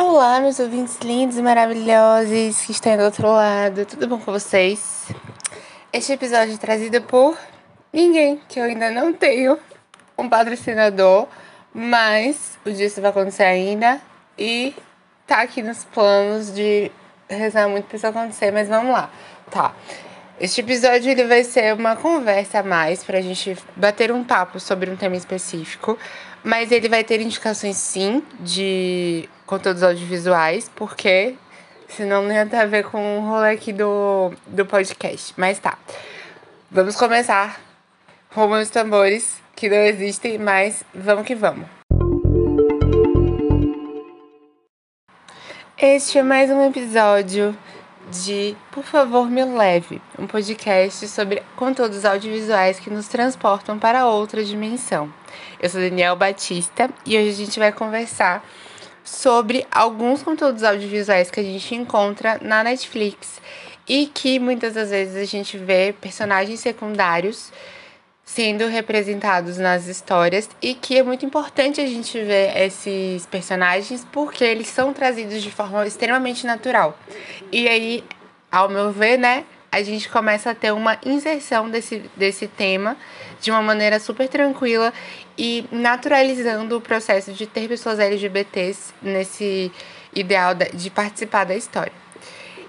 Olá, meus ouvintes lindos e maravilhosos que estão do outro lado, tudo bom com vocês? Este episódio é trazido por ninguém, que eu ainda não tenho um patrocinador, mas o dia isso vai acontecer ainda e tá aqui nos planos de rezar muito pra isso acontecer, mas vamos lá. Tá. Este episódio ele vai ser uma conversa a mais pra gente bater um papo sobre um tema específico, mas ele vai ter indicações sim de conteúdos audiovisuais, porque senão não ia ter a ver com o rolê aqui do, do podcast. Mas tá. Vamos começar. Rumo os tambores, que não existem, mas vamos que vamos. Este é mais um episódio de Por favor, me leve, um podcast sobre conteúdos audiovisuais que nos transportam para outra dimensão. Eu sou Daniel Batista e hoje a gente vai conversar sobre alguns conteúdos audiovisuais que a gente encontra na Netflix e que muitas das vezes a gente vê personagens secundários sendo representados nas histórias e que é muito importante a gente ver esses personagens porque eles são trazidos de forma extremamente natural. E aí, ao meu ver, né, a gente começa a ter uma inserção desse, desse tema de uma maneira super tranquila e naturalizando o processo de ter pessoas LGBTs nesse ideal de participar da história.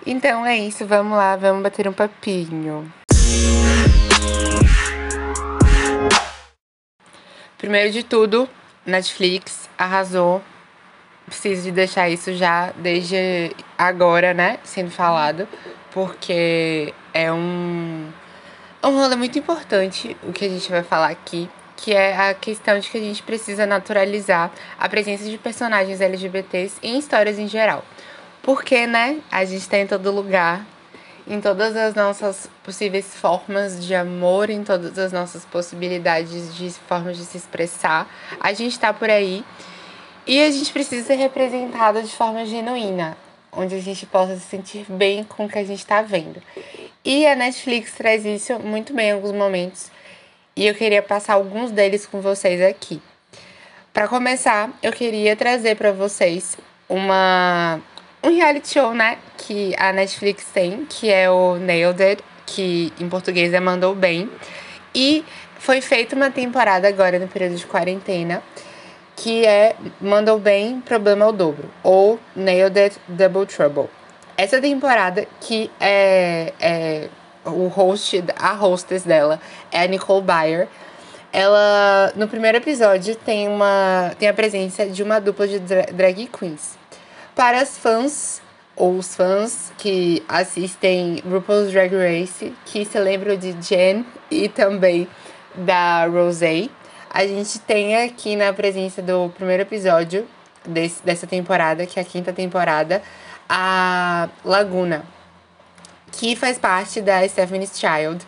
Então é isso, vamos lá, vamos bater um papinho. Primeiro de tudo, Netflix arrasou. Preciso de deixar isso já desde agora, né? Sendo falado. Porque é um, um rolê muito importante o que a gente vai falar aqui. Que é a questão de que a gente precisa naturalizar a presença de personagens LGBTs em histórias em geral. Porque, né? A gente tá em todo lugar em todas as nossas possíveis formas de amor, em todas as nossas possibilidades de formas de se expressar. A gente está por aí e a gente precisa ser representada de forma genuína, onde a gente possa se sentir bem com o que a gente está vendo. E a Netflix traz isso muito bem em alguns momentos e eu queria passar alguns deles com vocês aqui. Para começar, eu queria trazer para vocês uma um reality show, né, que a Netflix tem, que é o Nailed It, que em português é Mandou Bem. E foi feita uma temporada agora no período de quarentena, que é Mandou Bem, Problema ao Dobro, ou Nailed It, Double Trouble. Essa temporada que é, é o host, a hostess dela é a Nicole Byer. Ela, no primeiro episódio, tem, uma, tem a presença de uma dupla de drag queens. Para as fãs ou os fãs que assistem RuPaul's Drag Race, que se lembram de Jen e também da Rosé, a gente tem aqui na presença do primeiro episódio desse, dessa temporada, que é a quinta temporada, a Laguna, que faz parte da Stephanie's Child.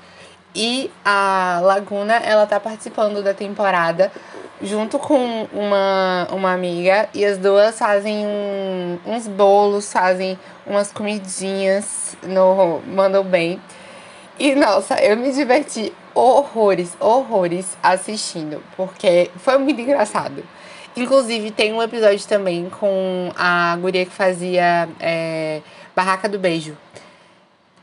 E a Laguna, ela tá participando da temporada junto com uma, uma amiga e as duas fazem um, uns bolos, fazem umas comidinhas no Mandam Bem. E nossa, eu me diverti horrores, horrores assistindo, porque foi muito engraçado. Inclusive, tem um episódio também com a guria que fazia é, Barraca do Beijo.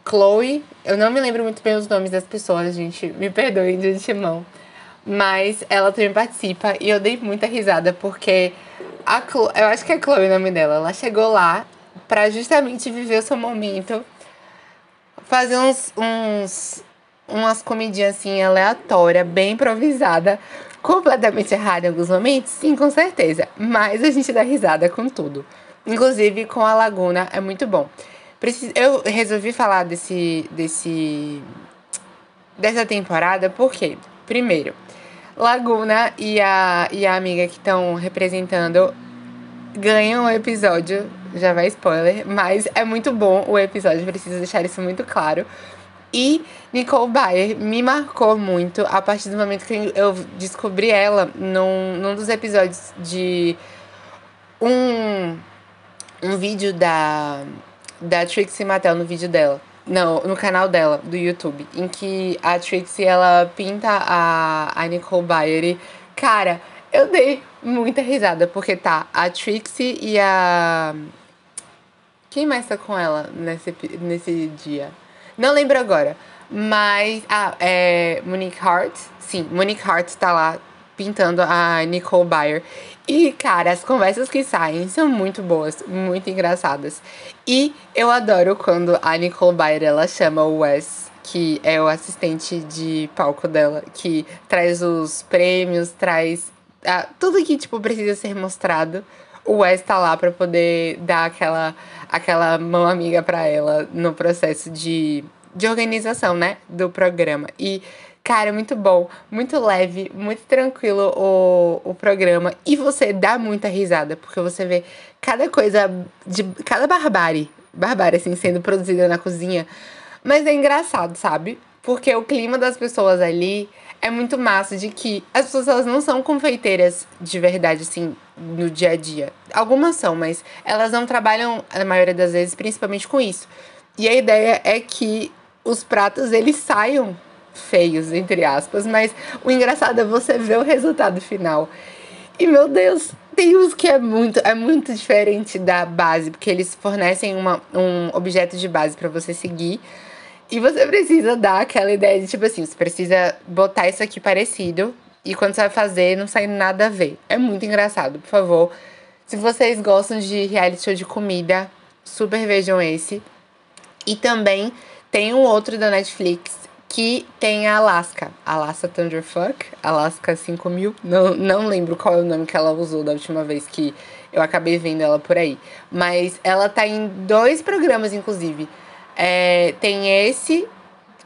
Chloe, eu não me lembro muito bem os nomes das pessoas, gente, me perdoem de antemão. Mas ela também participa e eu dei muita risada porque a Chloe, eu acho que é Chloe o nome dela. Ela chegou lá para justamente viver o seu momento, fazer uns, uns umas comidinhas assim aleatória, bem improvisada, completamente errada em alguns momentos, sim, com certeza. Mas a gente dá risada com tudo. Inclusive com a Laguna é muito bom. Eu resolvi falar desse, desse dessa temporada porque, primeiro, Laguna e a, e a amiga que estão representando ganham o episódio. Já vai spoiler, mas é muito bom o episódio, preciso deixar isso muito claro. E Nicole Bayer me marcou muito a partir do momento que eu descobri ela num, num dos episódios de um, um vídeo da, da Trixie Mattel, no vídeo dela. Não, no canal dela, do YouTube, em que a Trixie, ela pinta a, a Nicole Bayer e, cara, Eu dei muita risada, porque tá a Trixie e a. Quem mais tá com ela nesse, nesse dia? Não lembro agora. Mas. Ah, é. Monique Hart. Sim, Monique Hart tá lá pintando a Nicole Byer. E, cara, as conversas que saem são muito boas, muito engraçadas. E eu adoro quando a Nicole Byer ela chama o Wes, que é o assistente de palco dela, que traz os prêmios, traz ah, tudo que tipo precisa ser mostrado. O Wes tá lá para poder dar aquela aquela mão amiga para ela no processo de de organização, né, do programa. E Cara, muito bom, muito leve, muito tranquilo o, o programa. E você dá muita risada, porque você vê cada coisa, de cada barbárie, barbárie, assim, sendo produzida na cozinha. Mas é engraçado, sabe? Porque o clima das pessoas ali é muito massa, de que as pessoas elas não são confeiteiras de verdade, assim, no dia a dia. Algumas são, mas elas não trabalham, a maioria das vezes, principalmente com isso. E a ideia é que os pratos, eles saiam feios, entre aspas, mas o engraçado é você ver o resultado final. E meu Deus, tem uns que é muito, é muito diferente da base, porque eles fornecem uma, um objeto de base para você seguir. E você precisa dar aquela ideia de tipo assim, você precisa botar isso aqui parecido. E quando você vai fazer, não sai nada a ver. É muito engraçado, por favor. Se vocês gostam de reality show de comida, super vejam esse. E também tem um outro da Netflix que tem a Alaska. Alaska Thunderfuck, Alaska 5000. Não, não lembro qual é o nome que ela usou da última vez que eu acabei vendo ela por aí. Mas ela tá em dois programas, inclusive. É, tem esse,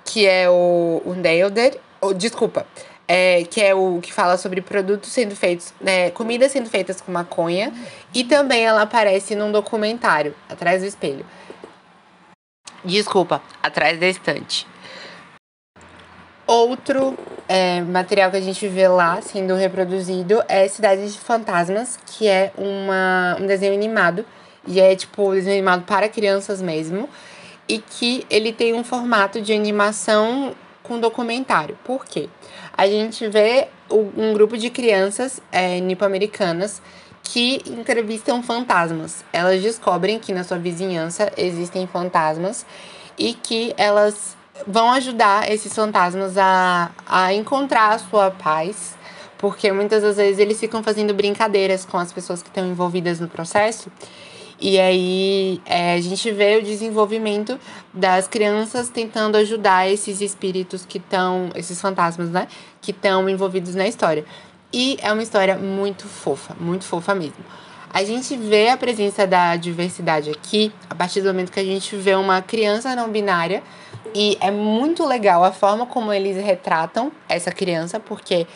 que é o, o Nailed Oh, desculpa. É, que é o que fala sobre produtos sendo feitos, né, comidas sendo feitas com maconha. E também ela aparece num documentário, atrás do espelho. Desculpa, atrás da estante. Outro é, material que a gente vê lá sendo reproduzido é Cidade de Fantasmas, que é uma, um desenho animado. E é tipo desenho animado para crianças mesmo. E que ele tem um formato de animação com documentário. Por quê? A gente vê um grupo de crianças é, nipo-americanas que entrevistam fantasmas. Elas descobrem que na sua vizinhança existem fantasmas e que elas vão ajudar esses fantasmas a, a encontrar a sua paz, porque muitas das vezes eles ficam fazendo brincadeiras com as pessoas que estão envolvidas no processo. E aí é, a gente vê o desenvolvimento das crianças tentando ajudar esses espíritos que estão, esses fantasmas, né? Que estão envolvidos na história. E é uma história muito fofa, muito fofa mesmo. A gente vê a presença da diversidade aqui a partir do momento que a gente vê uma criança não binária e é muito legal a forma como eles retratam essa criança, porque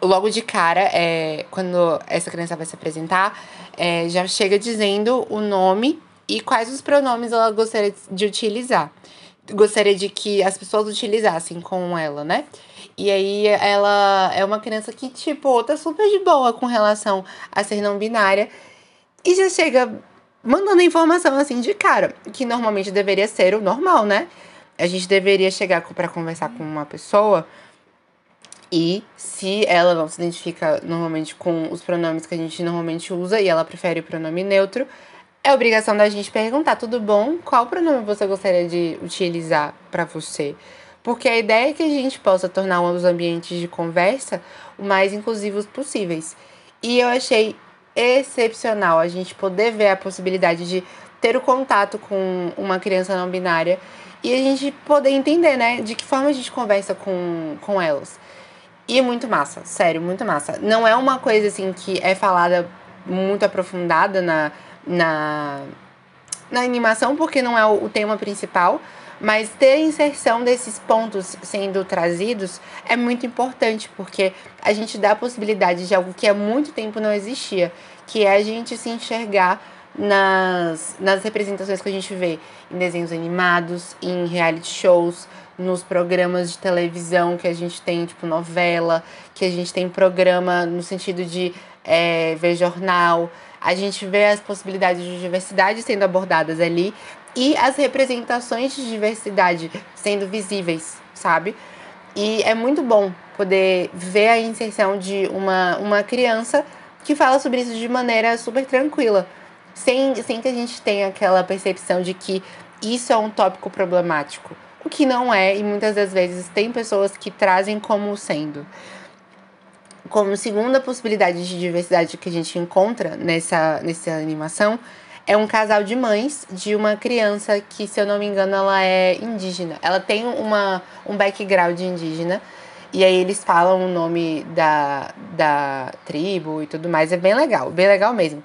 logo de cara, é, quando essa criança vai se apresentar, é, já chega dizendo o nome e quais os pronomes ela gostaria de utilizar. Gostaria de que as pessoas utilizassem com ela, né? E aí ela é uma criança que, tipo, tá super de boa com relação a ser não binária. E já chega mandando informação assim de cara, que normalmente deveria ser o normal, né? a gente deveria chegar para conversar com uma pessoa e se ela não se identifica normalmente com os pronomes que a gente normalmente usa e ela prefere o pronome neutro, é obrigação da gente perguntar: tudo bom? Qual pronome você gostaria de utilizar para você? Porque a ideia é que a gente possa tornar os ambientes de conversa o mais inclusivos possíveis. E eu achei excepcional a gente poder ver a possibilidade de ter o contato com uma criança não binária e a gente poder entender, né, de que forma a gente conversa com, com elas. E muito massa, sério, muito massa. Não é uma coisa assim que é falada muito aprofundada na, na, na animação, porque não é o, o tema principal, mas ter a inserção desses pontos sendo trazidos é muito importante, porque a gente dá a possibilidade de algo que há muito tempo não existia, que é a gente se enxergar nas, nas representações que a gente vê em desenhos animados, em reality shows, nos programas de televisão que a gente tem, tipo novela, que a gente tem programa no sentido de é, ver jornal. A gente vê as possibilidades de diversidade sendo abordadas ali e as representações de diversidade sendo visíveis, sabe? E é muito bom poder ver a inserção de uma, uma criança que fala sobre isso de maneira super tranquila, sem, sem que a gente tenha aquela percepção de que isso é um tópico problemático. O que não é, e muitas das vezes tem pessoas que trazem como sendo. Como segunda possibilidade de diversidade que a gente encontra nessa, nessa animação, é um casal de mães de uma criança que, se eu não me engano, ela é indígena. Ela tem uma, um background indígena. E aí eles falam o nome da, da tribo e tudo mais. É bem legal, bem legal mesmo.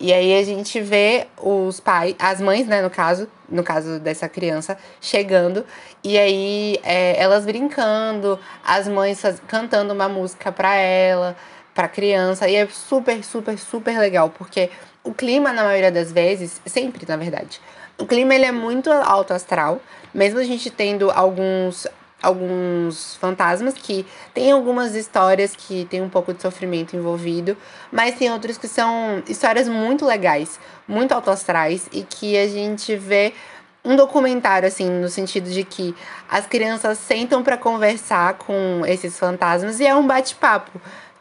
E aí a gente vê os pais, as mães, né, no caso, no caso dessa criança, chegando. E aí é, elas brincando, as mães cantando uma música pra ela, pra criança. E é super, super, super legal, porque o clima, na maioria das vezes, sempre na verdade, o clima ele é muito alto astral, mesmo a gente tendo alguns alguns fantasmas que tem algumas histórias que tem um pouco de sofrimento envolvido, mas tem outros que são histórias muito legais, muito autoastrais e que a gente vê um documentário assim no sentido de que as crianças sentam para conversar com esses fantasmas e é um bate-papo.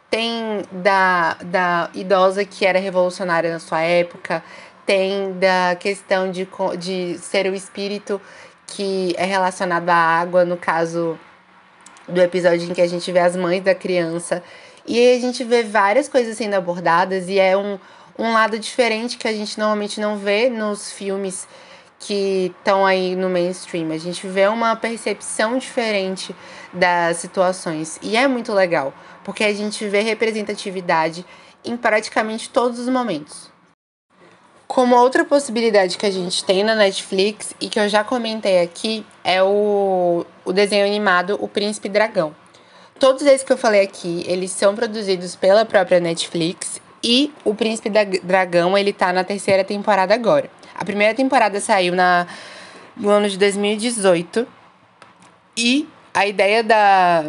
Tem da, da idosa que era revolucionária na sua época, tem da questão de, de ser o espírito que é relacionado à água, no caso do episódio em que a gente vê as mães da criança. E aí a gente vê várias coisas sendo abordadas e é um, um lado diferente que a gente normalmente não vê nos filmes que estão aí no mainstream. A gente vê uma percepção diferente das situações. E é muito legal, porque a gente vê representatividade em praticamente todos os momentos. Como outra possibilidade que a gente tem na Netflix e que eu já comentei aqui é o, o desenho animado O Príncipe Dragão. Todos esses que eu falei aqui, eles são produzidos pela própria Netflix e o Príncipe Dragão, ele tá na terceira temporada agora. A primeira temporada saiu na, no ano de 2018 e a ideia da,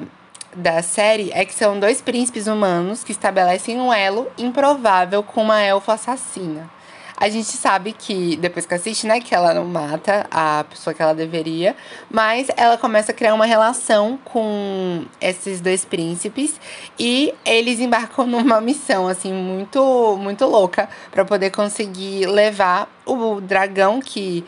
da série é que são dois príncipes humanos que estabelecem um elo improvável com uma elfa assassina. A gente sabe que, depois que assiste, né, que ela não mata a pessoa que ela deveria, mas ela começa a criar uma relação com esses dois príncipes e eles embarcam numa missão, assim, muito, muito louca para poder conseguir levar o dragão, que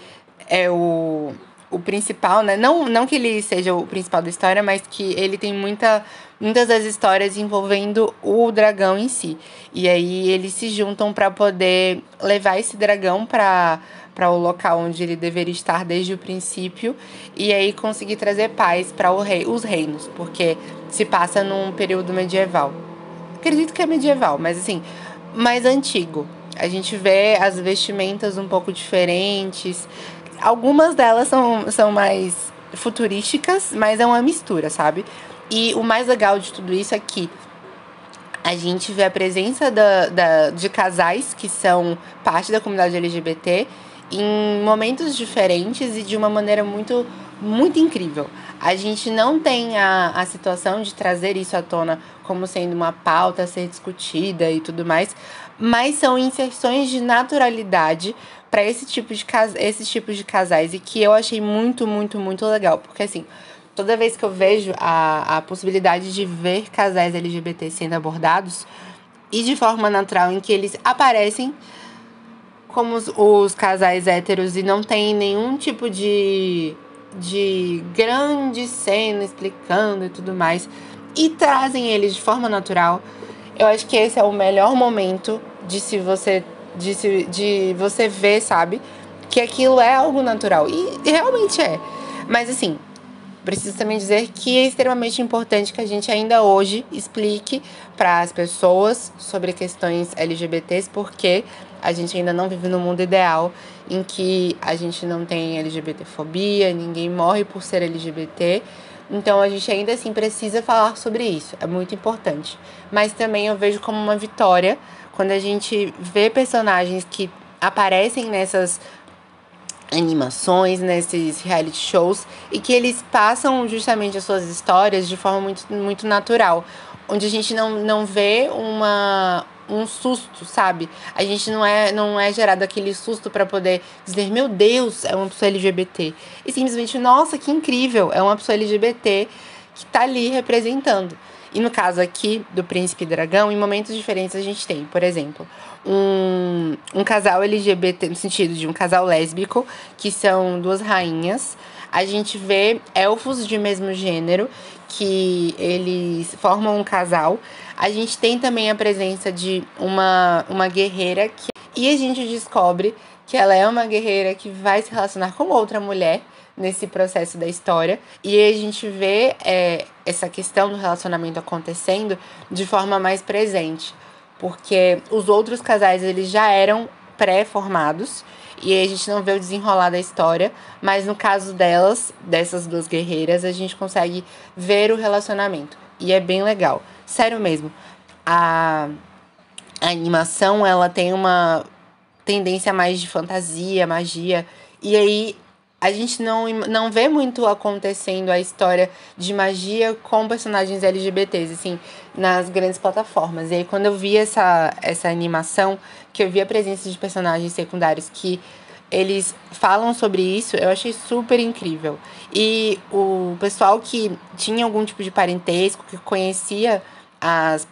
é o o principal, né? Não, não que ele seja o principal da história, mas que ele tem muita, muitas das histórias envolvendo o dragão em si. E aí eles se juntam para poder levar esse dragão para para o local onde ele deveria estar desde o princípio e aí conseguir trazer paz para rei, os reinos, porque se passa num período medieval. Acredito que é medieval, mas assim, mais antigo. A gente vê as vestimentas um pouco diferentes, Algumas delas são, são mais futurísticas, mas é uma mistura, sabe? E o mais legal de tudo isso é que a gente vê a presença da, da, de casais que são parte da comunidade LGBT em momentos diferentes e de uma maneira muito, muito incrível. A gente não tem a, a situação de trazer isso à tona como sendo uma pauta a ser discutida e tudo mais, mas são inserções de naturalidade para esse tipo de cas esses tipos de casais e que eu achei muito, muito, muito legal, porque assim, toda vez que eu vejo a, a possibilidade de ver casais LGBT sendo abordados e de forma natural em que eles aparecem como os, os casais héteros e não tem nenhum tipo de de grande cena explicando e tudo mais e trazem eles de forma natural. Eu acho que esse é o melhor momento de se você de, se, de você ver, sabe? Que aquilo é algo natural. E realmente é. Mas assim, preciso também dizer que é extremamente importante que a gente ainda hoje explique para as pessoas sobre questões LGBTs, porque a gente ainda não vive no mundo ideal em que a gente não tem LGBTfobia, ninguém morre por ser LGBT. Então a gente ainda assim precisa falar sobre isso, é muito importante. Mas também eu vejo como uma vitória quando a gente vê personagens que aparecem nessas animações, nesses reality shows, e que eles passam justamente as suas histórias de forma muito, muito natural. Onde a gente não, não vê uma, um susto, sabe? A gente não é, não é gerado aquele susto para poder dizer, meu Deus, é uma pessoa LGBT. E simplesmente, nossa, que incrível, é uma pessoa LGBT que tá ali representando. E no caso aqui do Príncipe Dragão, em momentos diferentes a gente tem, por exemplo, um, um casal LGBT, no sentido de um casal lésbico, que são duas rainhas. A gente vê elfos de mesmo gênero, que eles formam um casal. A gente tem também a presença de uma, uma guerreira que, e a gente descobre que ela é uma guerreira que vai se relacionar com outra mulher nesse processo da história. E a gente vê é, essa questão do relacionamento acontecendo de forma mais presente. Porque os outros casais eles já eram pré-formados e a gente não vê o desenrolar da história, mas no caso delas, dessas duas guerreiras, a gente consegue ver o relacionamento. E é bem legal. Sério mesmo. A, a animação, ela tem uma tendência mais de fantasia, magia. E aí a gente não, não vê muito acontecendo a história de magia com personagens LGBTs, assim, nas grandes plataformas. E aí, quando eu vi essa, essa animação, que eu vi a presença de personagens secundários que eles falam sobre isso, eu achei super incrível. E o pessoal que tinha algum tipo de parentesco, que conhecia as,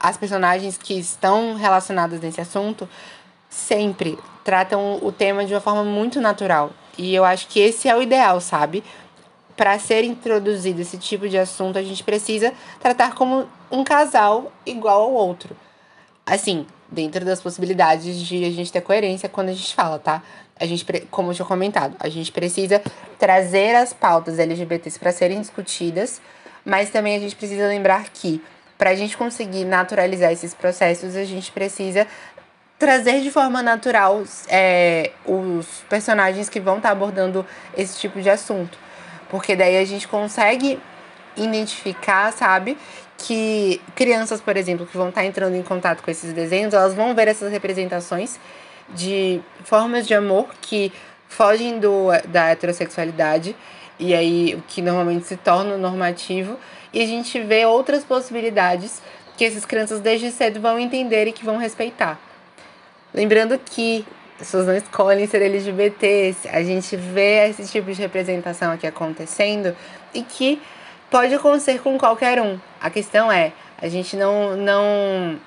as personagens que estão relacionadas nesse assunto, sempre tratam o tema de uma forma muito natural. E eu acho que esse é o ideal, sabe? Para ser introduzido esse tipo de assunto, a gente precisa tratar como um casal igual ao outro. Assim, dentro das possibilidades de a gente ter coerência quando a gente fala, tá? A gente, como eu tinha comentado, a gente precisa trazer as pautas LGBTs para serem discutidas, mas também a gente precisa lembrar que para a gente conseguir naturalizar esses processos, a gente precisa trazer de forma natural é, os personagens que vão estar tá abordando esse tipo de assunto. Porque daí a gente consegue identificar, sabe, que crianças, por exemplo, que vão estar tá entrando em contato com esses desenhos, elas vão ver essas representações de formas de amor que fogem do, da heterossexualidade e aí o que normalmente se torna normativo e a gente vê outras possibilidades que essas crianças desde cedo vão entender e que vão respeitar. Lembrando que as pessoas não escolhem ser LGBTs, a gente vê esse tipo de representação aqui acontecendo e que pode acontecer com qualquer um. A questão é, a gente não, não,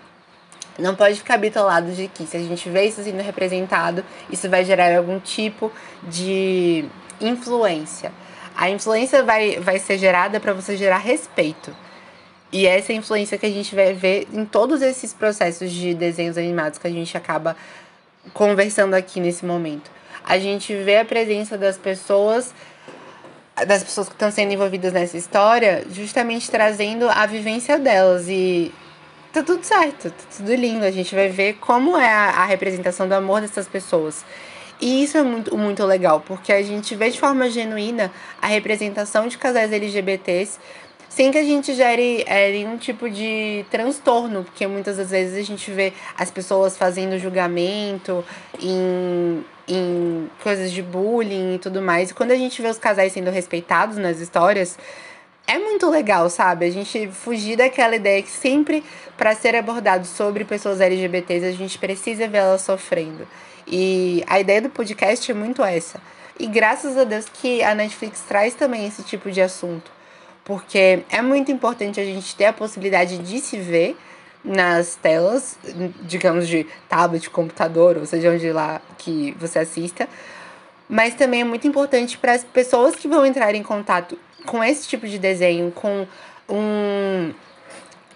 não pode ficar bitolado de que se a gente vê isso sendo representado, isso vai gerar algum tipo de influência. A influência vai, vai ser gerada para você gerar respeito. E essa é influência que a gente vai ver em todos esses processos de desenhos animados que a gente acaba conversando aqui nesse momento. A gente vê a presença das pessoas das pessoas que estão sendo envolvidas nessa história, justamente trazendo a vivência delas e tá tudo certo, tá tudo lindo. A gente vai ver como é a, a representação do amor dessas pessoas. E isso é muito, muito legal, porque a gente vê de forma genuína a representação de casais LGBTs sem que a gente gere é, nenhum tipo de transtorno, porque muitas das vezes a gente vê as pessoas fazendo julgamento em, em coisas de bullying e tudo mais. E quando a gente vê os casais sendo respeitados nas histórias, é muito legal, sabe? A gente fugir daquela ideia que sempre, para ser abordado sobre pessoas LGBTs, a gente precisa ver elas sofrendo. E a ideia do podcast é muito essa. E graças a Deus que a Netflix traz também esse tipo de assunto porque é muito importante a gente ter a possibilidade de se ver nas telas, digamos, de tablet, computador, ou seja, onde lá que você assista. Mas também é muito importante para as pessoas que vão entrar em contato com esse tipo de desenho, com um,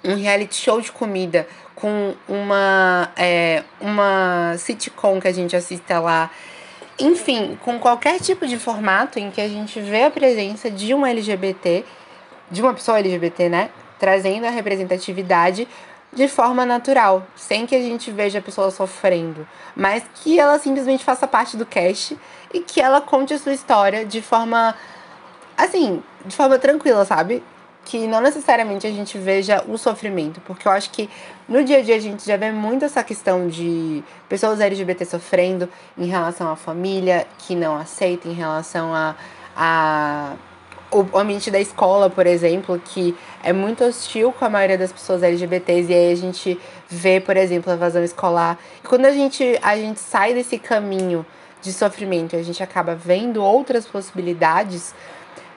um reality show de comida, com uma, é, uma sitcom que a gente assista lá. Enfim, com qualquer tipo de formato em que a gente vê a presença de um LGBT de uma pessoa LGBT, né? Trazendo a representatividade de forma natural, sem que a gente veja a pessoa sofrendo, mas que ela simplesmente faça parte do cast e que ela conte a sua história de forma assim, de forma tranquila, sabe? Que não necessariamente a gente veja o sofrimento, porque eu acho que no dia a dia a gente já vê muito essa questão de pessoas LGBT sofrendo em relação à família, que não aceita, em relação a, a o ambiente da escola, por exemplo, que é muito hostil com a maioria das pessoas LGBTs, e aí a gente vê, por exemplo, a evasão escolar. E quando a gente, a gente sai desse caminho de sofrimento a gente acaba vendo outras possibilidades,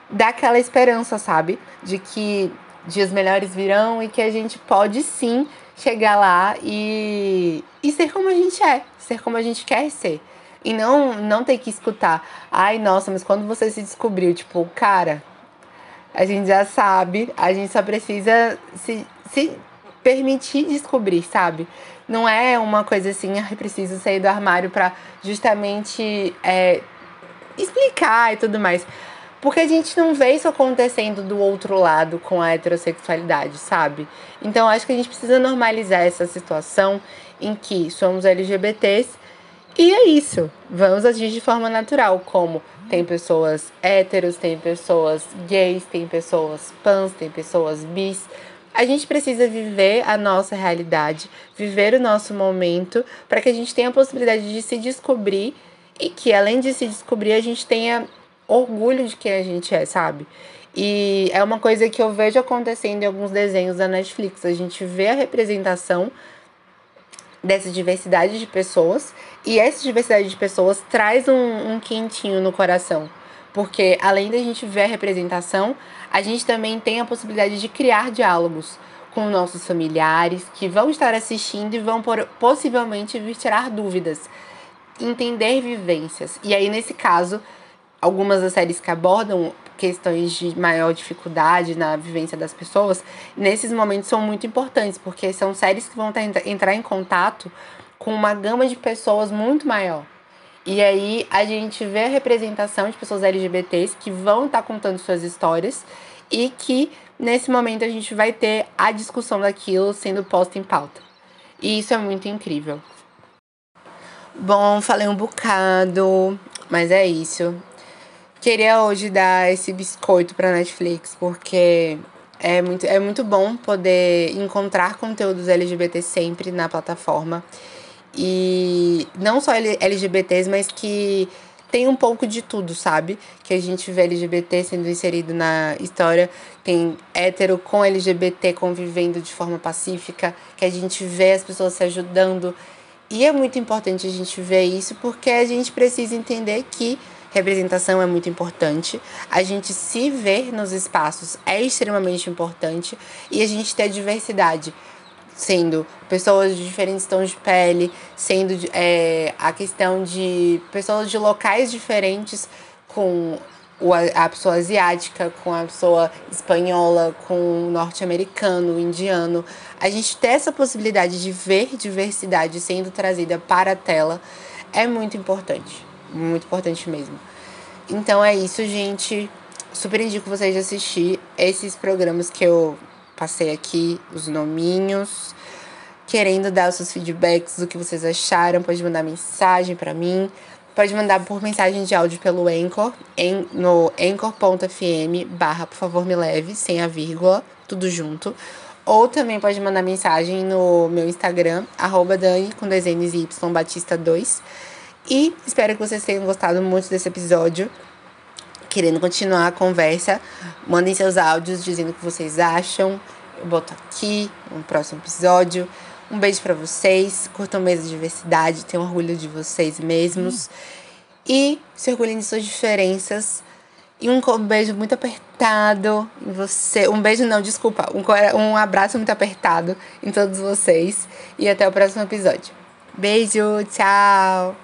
dá aquela esperança, sabe? De que dias melhores virão e que a gente pode sim chegar lá e, e ser como a gente é, ser como a gente quer ser. E não, não ter que escutar, ai, nossa, mas quando você se descobriu, tipo, cara, a gente já sabe, a gente só precisa se, se permitir descobrir, sabe? Não é uma coisa assim, ai, preciso sair do armário para justamente é, explicar e tudo mais. Porque a gente não vê isso acontecendo do outro lado com a heterossexualidade, sabe? Então acho que a gente precisa normalizar essa situação em que somos LGBTs e é isso. Vamos agir de forma natural, como tem pessoas héteros, tem pessoas gays, tem pessoas pans, tem pessoas bis. A gente precisa viver a nossa realidade, viver o nosso momento, para que a gente tenha a possibilidade de se descobrir e que, além de se descobrir, a gente tenha orgulho de quem a gente é, sabe? E é uma coisa que eu vejo acontecendo em alguns desenhos da Netflix. A gente vê a representação dessa diversidade de pessoas e essa diversidade de pessoas traz um, um quentinho no coração. Porque além da gente ver a representação, a gente também tem a possibilidade de criar diálogos com nossos familiares que vão estar assistindo e vão por, possivelmente vir tirar dúvidas, entender vivências. E aí, nesse caso, algumas das séries que abordam questões de maior dificuldade na vivência das pessoas, nesses momentos são muito importantes, porque são séries que vão entrar em contato com uma gama de pessoas muito maior. E aí a gente vê a representação de pessoas LGBTs que vão estar contando suas histórias e que nesse momento a gente vai ter a discussão daquilo sendo posta em pauta. E isso é muito incrível. Bom, falei um bocado, mas é isso. Queria hoje dar esse biscoito pra Netflix, porque é muito, é muito bom poder encontrar conteúdos LGBT sempre na plataforma. E não só LGBTs, mas que tem um pouco de tudo, sabe? Que a gente vê LGBT sendo inserido na história, tem hétero com LGBT convivendo de forma pacífica, que a gente vê as pessoas se ajudando. E é muito importante a gente ver isso porque a gente precisa entender que representação é muito importante. A gente se ver nos espaços é extremamente importante e a gente ter diversidade, sendo pessoas de diferentes tons de pele, sendo é, a questão de pessoas de locais diferentes com a pessoa asiática, com a pessoa espanhola, com o norte-americano, indiano. A gente ter essa possibilidade de ver diversidade sendo trazida para a tela é muito importante muito importante mesmo. Então é isso, gente. Super indico vocês de assistir esses programas que eu passei aqui, os nominhos. Querendo dar os seus feedbacks do que vocês acharam, pode mandar mensagem para mim. Pode mandar por mensagem de áudio pelo Anchor, em, no anchor.fm barra por favor me leve, sem a vírgula, tudo junto. Ou também pode mandar mensagem no meu Instagram, arroba Dani, com dois N's e Y, Batista 2. E espero que vocês tenham gostado muito desse episódio. Querendo continuar a conversa, mandem seus áudios dizendo o que vocês acham. Eu boto aqui no próximo episódio. Um beijo para vocês. Curtam mesmo a diversidade. Tenham orgulho de vocês mesmos. E se orgulhem de suas diferenças. E um beijo muito apertado em você. Um beijo, não, desculpa. Um, um abraço muito apertado em todos vocês. E até o próximo episódio. Beijo, tchau!